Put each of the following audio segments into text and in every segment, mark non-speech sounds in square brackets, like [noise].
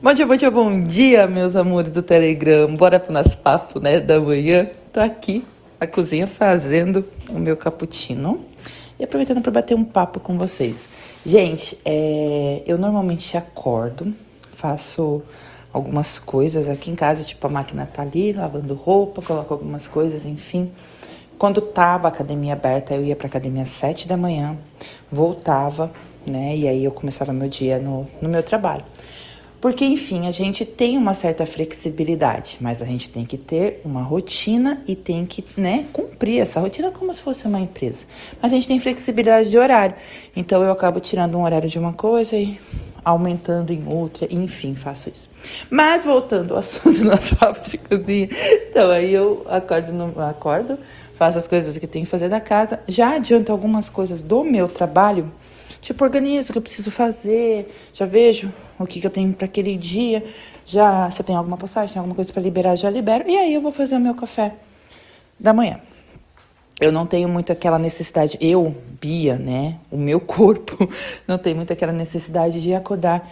Bom dia, bom dia, bom dia, meus amores do Telegram. Bora pro nosso papo, né, da manhã. Tô aqui na cozinha fazendo o meu cappuccino e aproveitando para bater um papo com vocês. Gente, é, eu normalmente acordo, faço algumas coisas aqui em casa, tipo a máquina tá ali, lavando roupa, coloco algumas coisas, enfim. Quando tava a academia aberta, eu ia pra academia às sete da manhã, voltava, né? E aí eu começava meu dia no, no meu trabalho. Porque, enfim, a gente tem uma certa flexibilidade, mas a gente tem que ter uma rotina e tem que, né, cumprir essa rotina como se fosse uma empresa. Mas a gente tem flexibilidade de horário. Então eu acabo tirando um horário de uma coisa e aumentando em outra, enfim, faço isso. Mas voltando ao [laughs] assunto nosso papo de cozinha, então aí eu acordo, no, acordo, faço as coisas que tenho que fazer da casa, já adianto algumas coisas do meu trabalho Tipo, organizo o que eu preciso fazer, já vejo o que, que eu tenho para aquele dia, já se eu tenho alguma postagem, alguma coisa para liberar, já libero. E aí eu vou fazer o meu café da manhã. Eu não tenho muito aquela necessidade, eu, Bia, né? O meu corpo [laughs] não tem muito aquela necessidade de acordar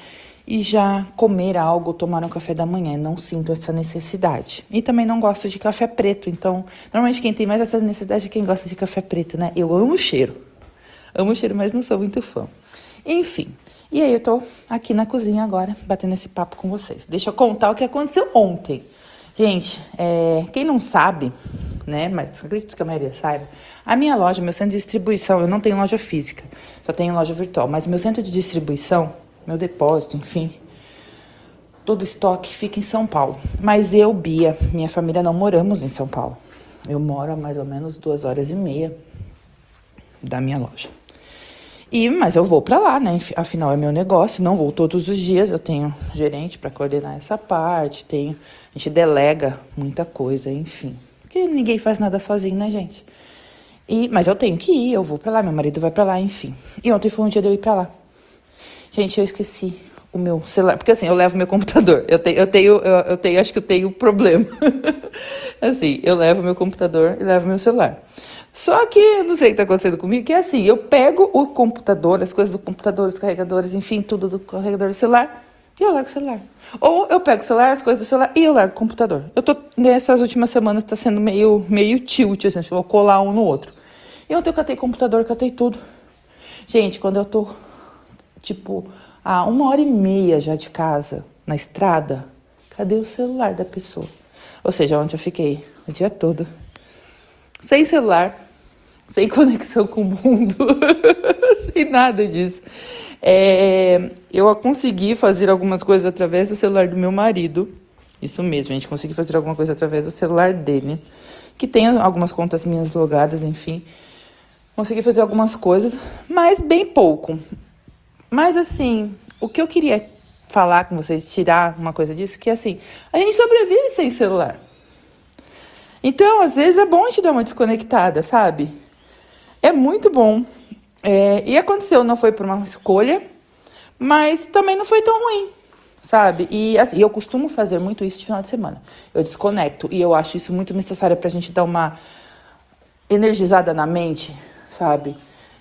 e já comer algo, tomar um café da manhã. Não sinto essa necessidade. E também não gosto de café preto. Então, normalmente quem tem mais essa necessidade é quem gosta de café preto, né? Eu amo o cheiro. Amo o cheiro, mas não sou muito fã. Enfim. E aí eu tô aqui na cozinha agora, batendo esse papo com vocês. Deixa eu contar o que aconteceu ontem. Gente, é, quem não sabe, né, mas acredito que a maioria saiba, a minha loja, meu centro de distribuição, eu não tenho loja física, só tenho loja virtual, mas meu centro de distribuição, meu depósito, enfim, todo estoque fica em São Paulo. Mas eu, Bia, minha família não moramos em São Paulo. Eu moro a mais ou menos duas horas e meia da minha loja. E, mas eu vou para lá, né? Afinal é meu negócio, não vou todos os dias, eu tenho gerente para coordenar essa parte, tenho, a gente delega muita coisa, enfim. Porque ninguém faz nada sozinho, né, gente? E, mas eu tenho que ir, eu vou para lá, meu marido vai para lá, enfim. E ontem foi um dia de eu ir para lá. Gente, eu esqueci o meu celular, porque assim, eu levo meu computador. Eu tenho, eu tenho, eu, eu tenho, acho que eu tenho problema. [laughs] assim, eu levo meu computador e levo meu celular. Só que não sei o que está acontecendo comigo, que é assim, eu pego o computador, as coisas do computador, os carregadores, enfim, tudo do carregador do celular, e eu largo o celular. Ou eu pego o celular, as coisas do celular, e eu largo o computador. Eu tô, nessas últimas semanas, está sendo meio, meio tilt, assim, vou colar um no outro. E ontem eu catei computador, catei tudo. Gente, quando eu tô, tipo, a uma hora e meia já de casa, na estrada, cadê o celular da pessoa? Ou seja, ontem eu fiquei o dia todo sem celular, sem conexão com o mundo, [laughs] sem nada disso. É, eu consegui fazer algumas coisas através do celular do meu marido. Isso mesmo, a gente conseguiu fazer alguma coisa através do celular dele, que tem algumas contas minhas logadas, enfim. Consegui fazer algumas coisas, mas bem pouco. Mas assim, o que eu queria falar com vocês, tirar uma coisa disso, que assim, a gente sobrevive sem celular. Então, às vezes é bom a gente dar uma desconectada, sabe? É muito bom. É, e aconteceu, não foi por uma escolha, mas também não foi tão ruim, sabe? E assim, eu costumo fazer muito isso de final de semana. Eu desconecto e eu acho isso muito necessário pra gente dar uma energizada na mente, sabe?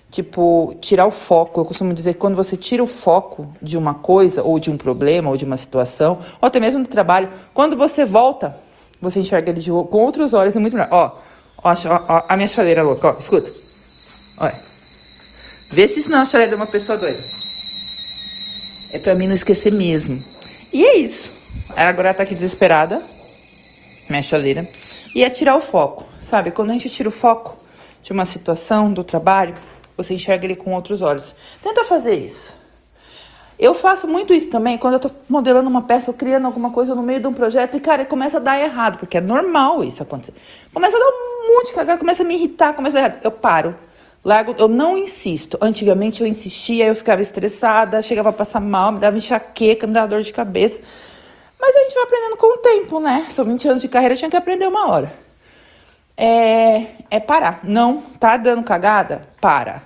Tipo, tirar o foco. Eu costumo dizer que quando você tira o foco de uma coisa, ou de um problema, ou de uma situação, ou até mesmo do trabalho, quando você volta você enxerga ele de, com outros olhos, é muito melhor. Ó, ó, ó, a minha chaleira louca, ó, escuta. Olha. Vê se isso não é chaleira de uma pessoa doida. É pra mim não esquecer mesmo. E é isso. Agora ela tá aqui desesperada. Minha chaleira. E é tirar o foco, sabe? Quando a gente tira o foco de uma situação, do trabalho, você enxerga ele com outros olhos. Tenta fazer isso. Eu faço muito isso também quando eu tô modelando uma peça ou criando alguma coisa no meio de um projeto e, cara, começa a dar errado, porque é normal isso acontecer. Começa a dar um monte de cagada, começa a me irritar, começa a errar. Eu paro, largo, eu não insisto. Antigamente eu insistia, eu ficava estressada, chegava a passar mal, me dava enxaqueca, me dava dor de cabeça. Mas a gente vai aprendendo com o tempo, né? São 20 anos de carreira, tinha que aprender uma hora. É, é parar. Não tá dando cagada? Para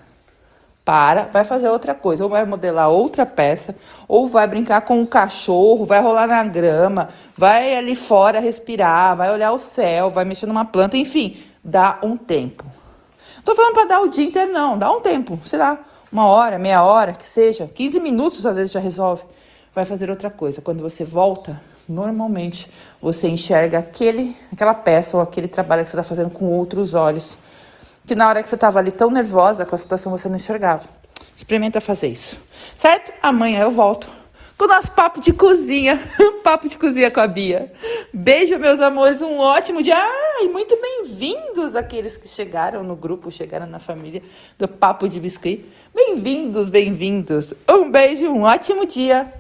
para, vai fazer outra coisa, ou vai modelar outra peça, ou vai brincar com o cachorro, vai rolar na grama, vai ali fora respirar, vai olhar o céu, vai mexer numa planta, enfim, dá um tempo. Não tô falando para dar o dia inteiro, não, dá um tempo, sei lá, uma hora, meia hora, que seja, 15 minutos às vezes já resolve. vai fazer outra coisa. Quando você volta, normalmente você enxerga aquele, aquela peça ou aquele trabalho que você está fazendo com outros olhos. Que na hora que você estava ali tão nervosa com a situação você não enxergava. Experimenta fazer isso, certo? Amanhã eu volto com o nosso papo de cozinha, [laughs] papo de cozinha com a Bia. Beijo, meus amores, um ótimo dia. Ai, muito bem-vindos aqueles que chegaram no grupo, chegaram na família do Papo de Biscuit. Bem-vindos, bem-vindos. Um beijo, um ótimo dia.